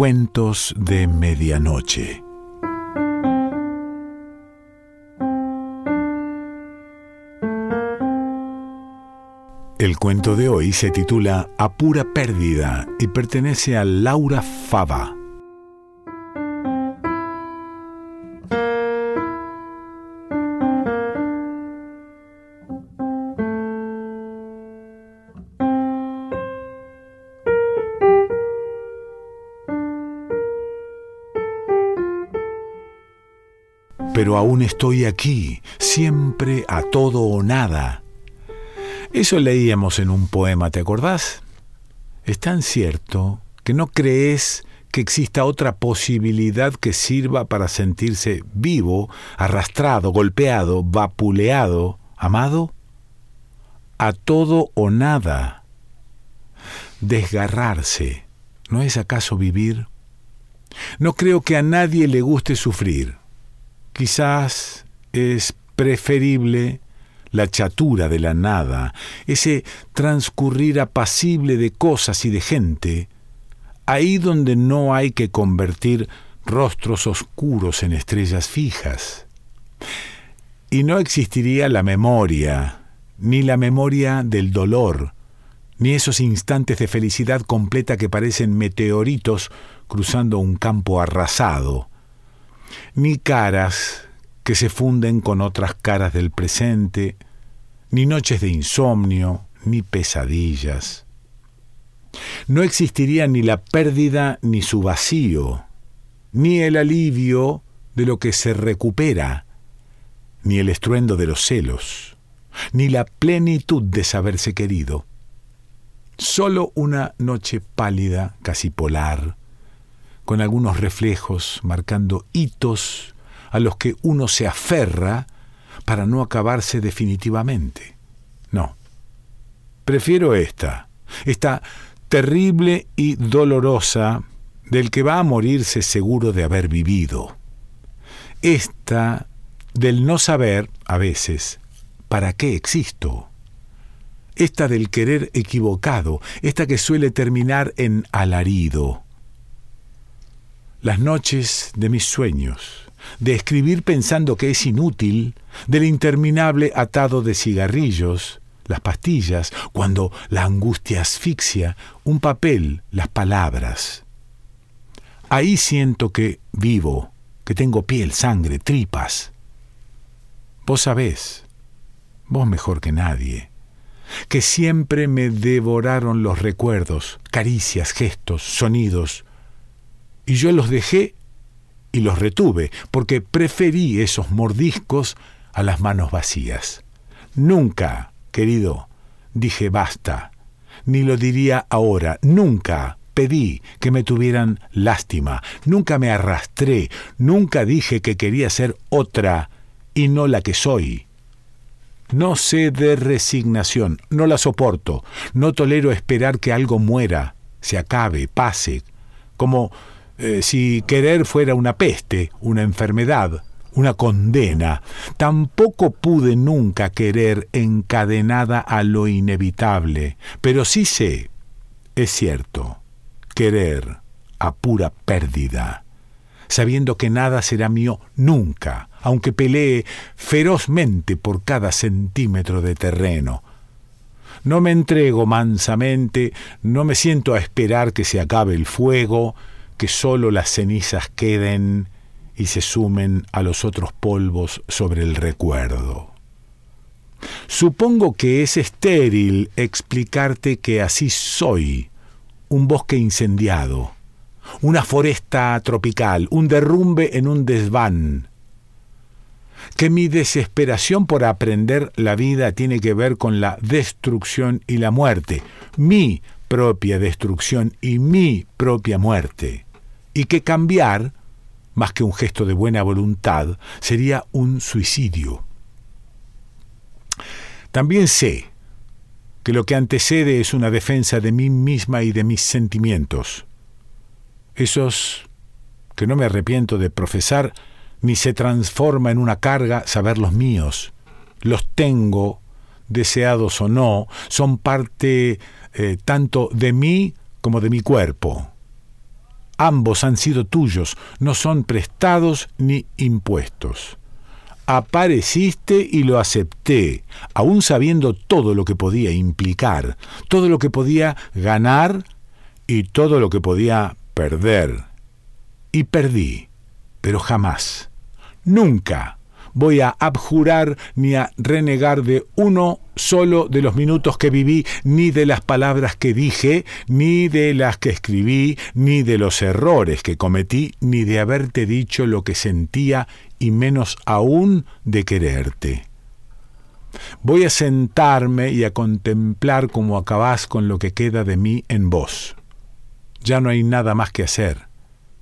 Cuentos de Medianoche. El cuento de hoy se titula A pura pérdida y pertenece a Laura Fava. Pero aún estoy aquí, siempre a todo o nada eso leíamos en un poema, ¿te acordás? Es tan cierto que no crees que exista otra posibilidad que sirva para sentirse vivo, arrastrado, golpeado, vapuleado, amado? A todo o nada. Desgarrarse, ¿no es acaso vivir? No creo que a nadie le guste sufrir. Quizás es preferible la chatura de la nada, ese transcurrir apacible de cosas y de gente, ahí donde no hay que convertir rostros oscuros en estrellas fijas. Y no existiría la memoria, ni la memoria del dolor, ni esos instantes de felicidad completa que parecen meteoritos cruzando un campo arrasado, ni caras que se funden con otras caras del presente, ni noches de insomnio, ni pesadillas. No existiría ni la pérdida ni su vacío, ni el alivio de lo que se recupera, ni el estruendo de los celos, ni la plenitud de saberse querido. Solo una noche pálida, casi polar, con algunos reflejos marcando hitos a los que uno se aferra para no acabarse definitivamente. No. Prefiero esta, esta terrible y dolorosa del que va a morirse seguro de haber vivido. Esta del no saber, a veces, para qué existo. Esta del querer equivocado, esta que suele terminar en alarido. Las noches de mis sueños, de escribir pensando que es inútil, del interminable atado de cigarrillos, las pastillas, cuando la angustia asfixia, un papel, las palabras. Ahí siento que vivo, que tengo piel, sangre, tripas. Vos sabés, vos mejor que nadie, que siempre me devoraron los recuerdos, caricias, gestos, sonidos, y yo los dejé y los retuve, porque preferí esos mordiscos a las manos vacías. Nunca, querido, dije basta, ni lo diría ahora, nunca pedí que me tuvieran lástima, nunca me arrastré, nunca dije que quería ser otra y no la que soy. No sé de resignación, no la soporto, no tolero esperar que algo muera, se acabe, pase, como eh, si querer fuera una peste, una enfermedad, una condena. Tampoco pude nunca querer encadenada a lo inevitable, pero sí sé, es cierto, querer a pura pérdida, sabiendo que nada será mío nunca, aunque pelee ferozmente por cada centímetro de terreno. No me entrego mansamente, no me siento a esperar que se acabe el fuego, que sólo las cenizas queden y se sumen a los otros polvos sobre el recuerdo. Supongo que es estéril explicarte que así soy, un bosque incendiado, una foresta tropical, un derrumbe en un desván, que mi desesperación por aprender la vida tiene que ver con la destrucción y la muerte, mi propia destrucción y mi propia muerte y que cambiar, más que un gesto de buena voluntad, sería un suicidio. También sé que lo que antecede es una defensa de mí misma y de mis sentimientos. Esos que no me arrepiento de profesar, ni se transforma en una carga saber los míos. Los tengo, deseados o no, son parte eh, tanto de mí como de mi cuerpo Ambos han sido tuyos, no son prestados ni impuestos. Apareciste y lo acepté, aún sabiendo todo lo que podía implicar, todo lo que podía ganar y todo lo que podía perder. Y perdí, pero jamás, nunca voy a abjurar ni a renegar de uno solo de los minutos que viví, ni de las palabras que dije, ni de las que escribí, ni de los errores que cometí, ni de haberte dicho lo que sentía y menos aún de quererte. Voy a sentarme y a contemplar cómo acabás con lo que queda de mí en vos. Ya no hay nada más que hacer.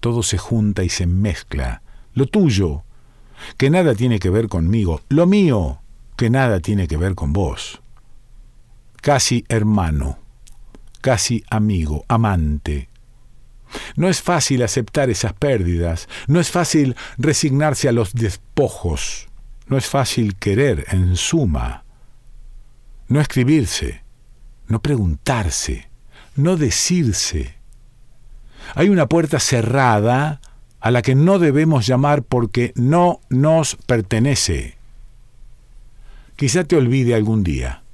Todo se junta y se mezcla. Lo tuyo, que nada tiene que ver conmigo, lo mío, que nada tiene que ver con vos. Casi hermano, casi amigo, amante. No es fácil aceptar esas pérdidas, no es fácil resignarse a los despojos, no es fácil querer, en suma. No escribirse, no preguntarse, no decirse. Hay una puerta cerrada a la que no debemos llamar porque no nos pertenece. Quizá te olvide algún día,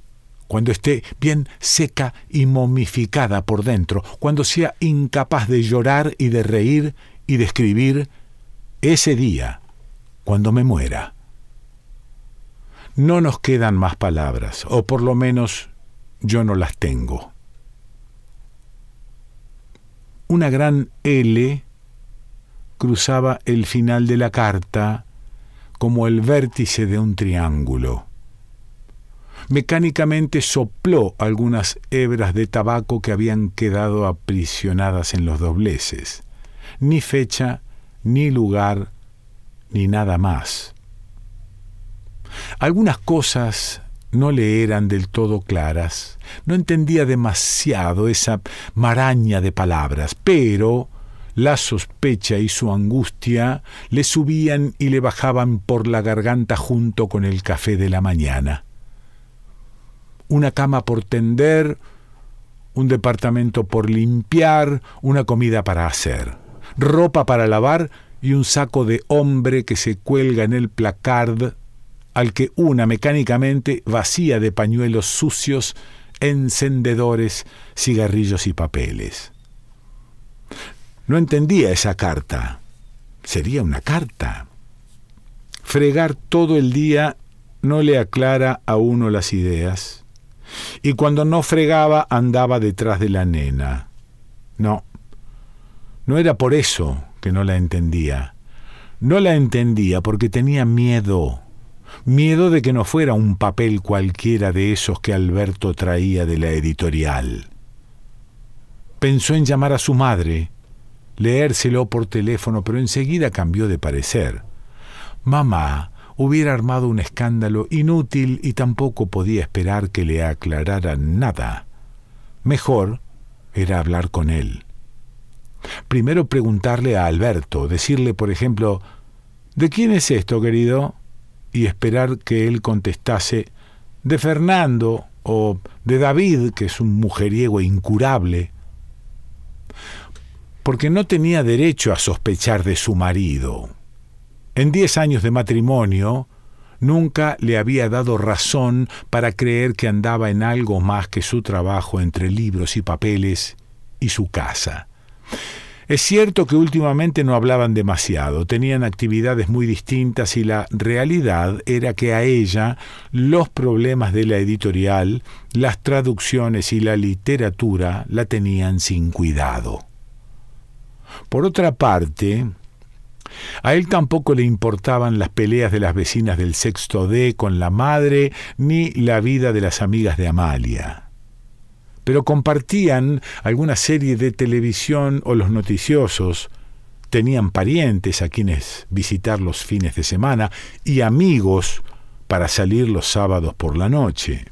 cuando esté bien seca y momificada por dentro, cuando sea incapaz de llorar y de reír y de escribir, ese día, cuando me muera. No nos quedan más palabras, o por lo menos yo no las tengo. Una gran L cruzaba el final de la carta como el vértice de un triángulo. Mecánicamente sopló algunas hebras de tabaco que habían quedado aprisionadas en los dobleces. Ni fecha, ni lugar, ni nada más. Algunas cosas no le eran del todo claras, no entendía demasiado esa maraña de palabras, pero la sospecha y su angustia le subían y le bajaban por la garganta junto con el café de la mañana. Una cama por tender, un departamento por limpiar, una comida para hacer, ropa para lavar y un saco de hombre que se cuelga en el placard al que una mecánicamente vacía de pañuelos sucios, encendedores, cigarrillos y papeles. No entendía esa carta. Sería una carta. Fregar todo el día no le aclara a uno las ideas. Y cuando no fregaba andaba detrás de la nena. No, no era por eso que no la entendía. No la entendía porque tenía miedo. Miedo de que no fuera un papel cualquiera de esos que Alberto traía de la editorial. Pensó en llamar a su madre, leérselo por teléfono, pero enseguida cambió de parecer. Mamá hubiera armado un escándalo inútil y tampoco podía esperar que le aclararan nada. Mejor era hablar con él. Primero preguntarle a Alberto, decirle, por ejemplo, ¿De quién es esto, querido? y esperar que él contestase, de Fernando o de David, que es un mujeriego incurable porque no tenía derecho a sospechar de su marido. En diez años de matrimonio, nunca le había dado razón para creer que andaba en algo más que su trabajo entre libros y papeles y su casa. Es cierto que últimamente no hablaban demasiado, tenían actividades muy distintas y la realidad era que a ella los problemas de la editorial, las traducciones y la literatura la tenían sin cuidado. Por otra parte, a él tampoco le importaban las peleas de las vecinas del sexto D con la madre ni la vida de las amigas de Amalia. Pero compartían alguna serie de televisión o los noticiosos, tenían parientes a quienes visitar los fines de semana y amigos para salir los sábados por la noche.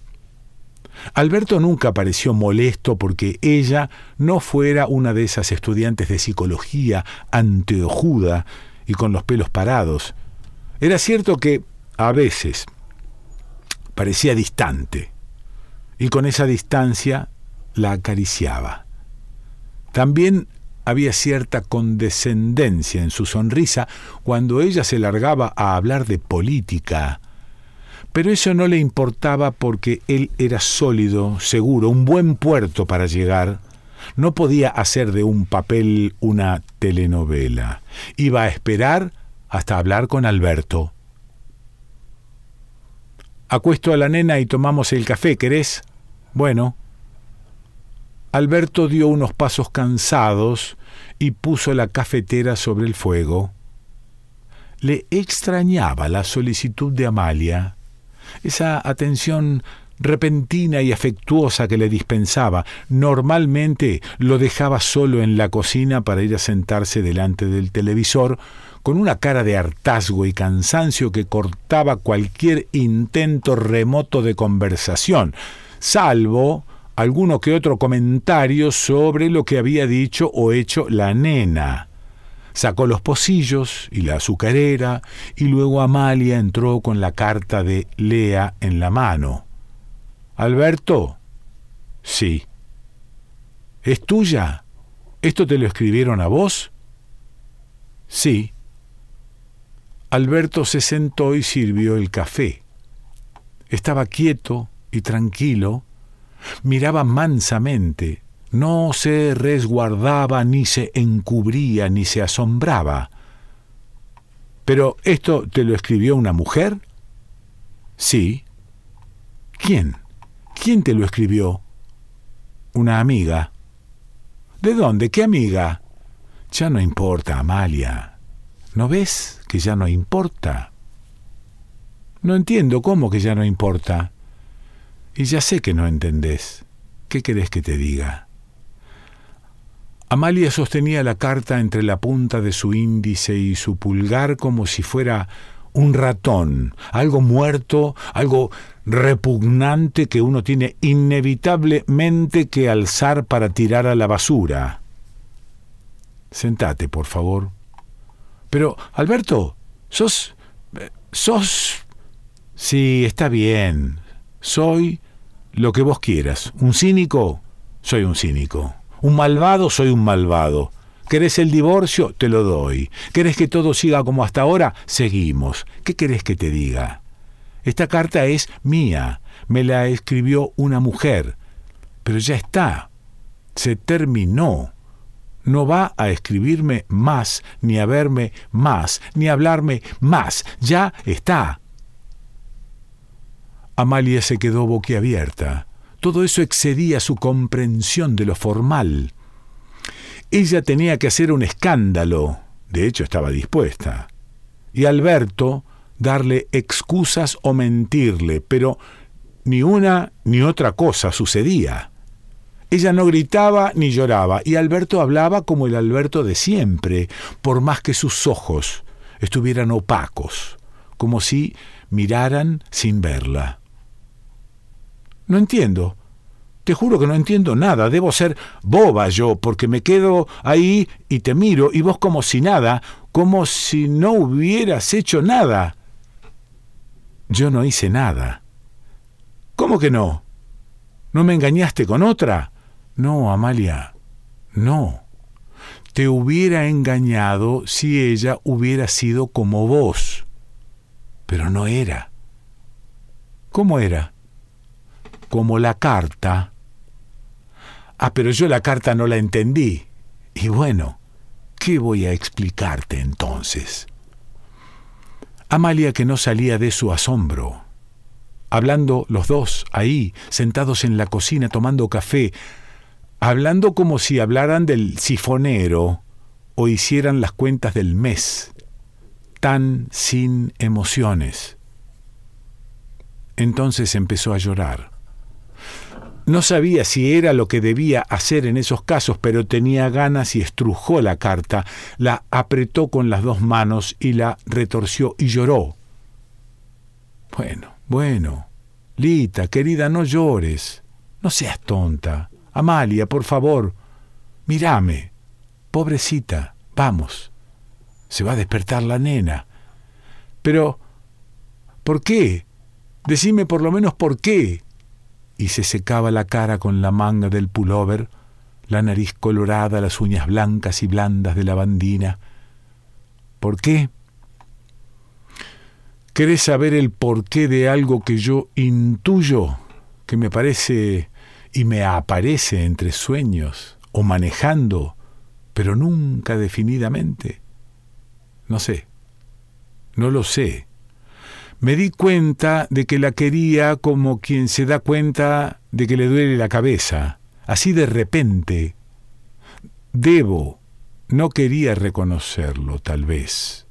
Alberto nunca pareció molesto porque ella no fuera una de esas estudiantes de psicología anteojuda y con los pelos parados. Era cierto que, a veces, parecía distante, y con esa distancia la acariciaba. También Había cierta condescendencia en su sonrisa cuando ella se largaba a hablar de política. Pero eso no le importaba porque él era sólido, seguro, un buen puerto para llegar. No podía hacer de un papel una telenovela. Iba a esperar hasta hablar con Alberto. Acuesto a la nena y tomamos el café, ¿querés? Bueno. Alberto dio unos pasos cansados y puso la cafetera sobre el fuego. Le extrañaba la solicitud de Amalia, esa atención repentina y afectuosa que le dispensaba. Normalmente lo dejaba solo en la cocina para ir a sentarse delante del televisor, con una cara de hartazgo y cansancio que cortaba cualquier intento remoto de conversación, salvo alguno que otro comentario sobre lo que había dicho o hecho la nena. Sacó los pocillos y la azucarera, y luego Amalia entró con la carta de Lea en la mano. Alberto. Sí. ¿Es tuya? ¿Esto te lo escribieron a vos? Sí. Alberto se sentó y sirvió el café. Estaba quieto y tranquilo, miraba mansamente, no se resguardaba, ni se encubría, ni se asombraba. ¿Pero esto te lo escribió una mujer? Sí. ¿Quién? ¿Quién te lo escribió? Una amiga. ¿De dónde? ¿Qué amiga? Ya no importa, Amalia. ¿No ves que ya no importa? No entiendo cómo que ya no importa. Y ya sé que no entendés. ¿Qué querés que te diga? Amalia sostenía la carta entre la punta de su índice y su pulgar como si fuera un ratón, algo muerto, algo repugnante que uno tiene inevitablemente que alzar para tirar a la basura. Sentate, por favor. Pero, Alberto, sos... sos... Sí, está bien. Soy lo que vos quieras. ¿Un cínico? Soy un cínico. ¿Un malvado? Soy un malvado. ¿Querés el divorcio? Te lo doy. ¿Querés que todo siga como hasta ahora? Seguimos. ¿Qué querés que te diga? Esta carta es mía. Me la escribió una mujer. Pero ya está. Se terminó no va a escribirme más, ni a verme más, ni a hablarme más. Ya está. Amalia se quedó boquiabierta. Todo eso excedía su comprensión de lo formal. Ella tenía que hacer un escándalo, de hecho estaba dispuesta, y Alberto darle excusas o mentirle, pero ni una ni otra cosa sucedía. Ella no gritaba ni lloraba, y Alberto hablaba como el Alberto de siempre, por más que sus ojos estuvieran opacos, como si miraran sin verla. No entiendo. Te juro que no entiendo nada. Debo ser boba yo, porque me quedo ahí y te miro, y vos como si nada, como si no hubieras hecho nada. Yo no hice nada. ¿Cómo que no? ¿No me engañaste con otra? No, Amalia, no. Te hubiera engañado si ella hubiera sido como vos. Pero no era. ¿Cómo era? Como la carta. Ah, pero yo la carta no la entendí. Y bueno, ¿qué voy a explicarte entonces? Amalia que no salía de su asombro. Hablando los dos ahí, sentados en la cocina tomando café, hablando como si hablaran del sifonero o hicieran las cuentas del mes, tan sin emociones. Entonces empezó a llorar. No sabía si era lo que debía hacer en esos casos, pero tenía ganas y estrujó la carta, la apretó con las dos manos y la retorció y lloró. Bueno, bueno, Lita, querida, no llores, no seas tonta. Amalia, por favor, mírame. Pobrecita, vamos. Se va a despertar la nena. Pero, ¿por qué? Decime por lo menos por qué. Y se secaba la cara con la manga del pullover, la nariz colorada, las uñas blancas y blandas de la bandina. ¿Por qué? ¿Querés saber el porqué de algo que yo intuyo, que me parece y me aparece entre sueños o manejando, pero nunca definidamente? No sé, no lo sé. Me di cuenta de que la quería como quien se da cuenta de que le duele la cabeza, así de repente. Debo, no quería reconocerlo, tal vez.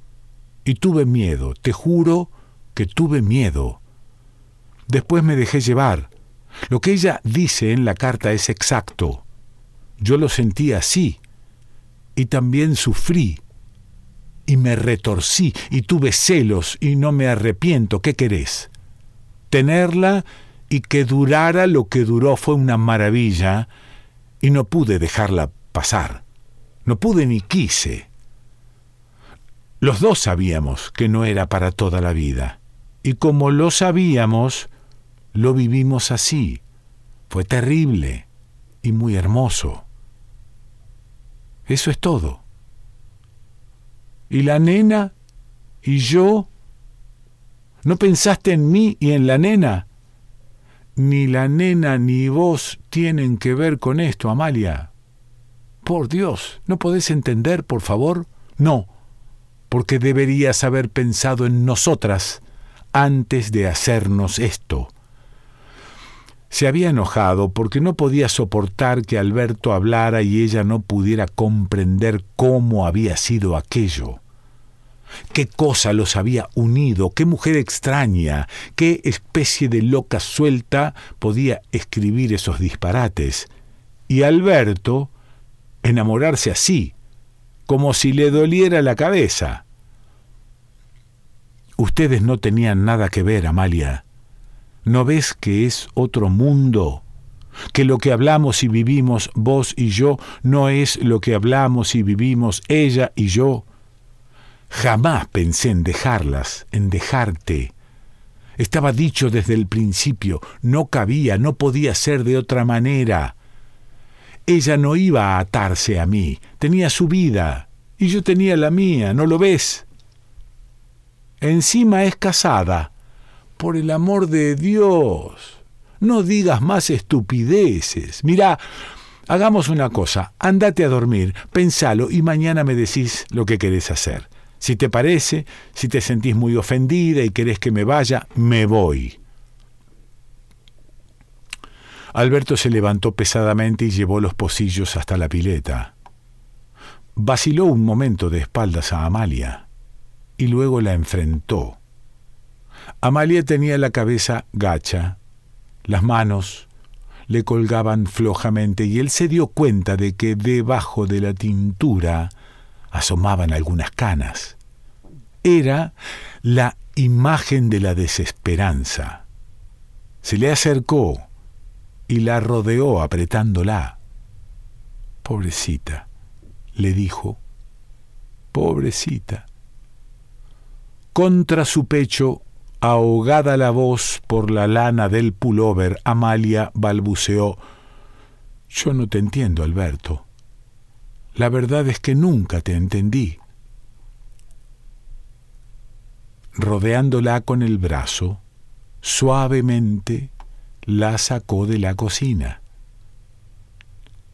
Y tuve miedo, te juro que tuve miedo. Después me dejé llevar. Lo que ella dice en la carta es exacto. Yo lo sentí así. Y también sufrí. Y me retorcí y tuve celos y no me arrepiento. ¿Qué querés? Tenerla y que durara lo que duró fue una maravilla y no pude dejarla pasar. No pude ni quise. Los dos sabíamos que no era para toda la vida. Y como lo sabíamos, lo vivimos así. Fue terrible y muy hermoso. Eso es todo. ¿Y la nena? ¿Y yo? ¿No pensaste en mí y en la nena? Ni la nena ni vos tienen que ver con esto, Amalia. Por Dios, ¿no podés entender, por favor? No, porque deberías haber pensado en nosotras antes de hacernos esto. Se había enojado porque no podía soportar que Alberto hablara y ella no pudiera comprender cómo había sido aquello. ¿Qué cosa los había unido? ¿Qué mujer extraña? ¿Qué especie de loca suelta podía escribir esos disparates? Y Alberto enamorarse así, como si le doliera la cabeza. Ustedes no tenían nada que ver, Amalia. ¿No ves que es otro mundo? Que lo que hablamos y vivimos vos y yo no es lo que hablamos y vivimos ella y yo. Jamás pensé en dejarlas, en dejarte. Estaba dicho desde el principio, no cabía, no podía ser de otra manera. Ella no iba a atarse a mí, tenía su vida, y yo tenía la mía, ¿no lo ves? Encima es casada. Por el amor de Dios. No digas más estupideces. Mira, hagamos una cosa. Andate a dormir, pensalo y mañana me decís lo que querés hacer. Si te parece, si te sentís muy ofendida y querés que me vaya, me voy. Alberto se levantó pesadamente y llevó los pocillos hasta la pileta. Vaciló un momento de espaldas a Amalia y luego la enfrentó. Amalia tenía la cabeza gacha, las manos le colgaban flojamente y él se dio cuenta de que debajo de la tintura asomaban algunas canas. Era la imagen de la desesperanza. Se le acercó y la rodeó apretándola. Pobrecita, le dijo, pobrecita. Contra su pecho, ahogada la voz por la lana del pullover, Amalia balbuceó Yo no te entiendo, Alberto. La verdad es que nunca te entendí. Rodeándola con el brazo, suavemente la sacó de la cocina.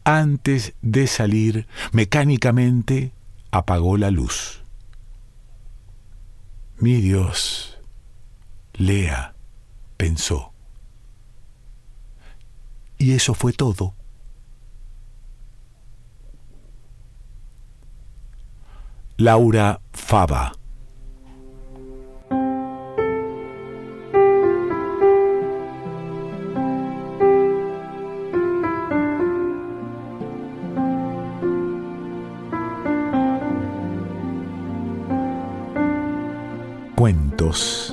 Antes de salir, mecánicamente apagó la luz. Mi Dios, Lea, pensó. Y eso fue todo. Laura Fava Cuentos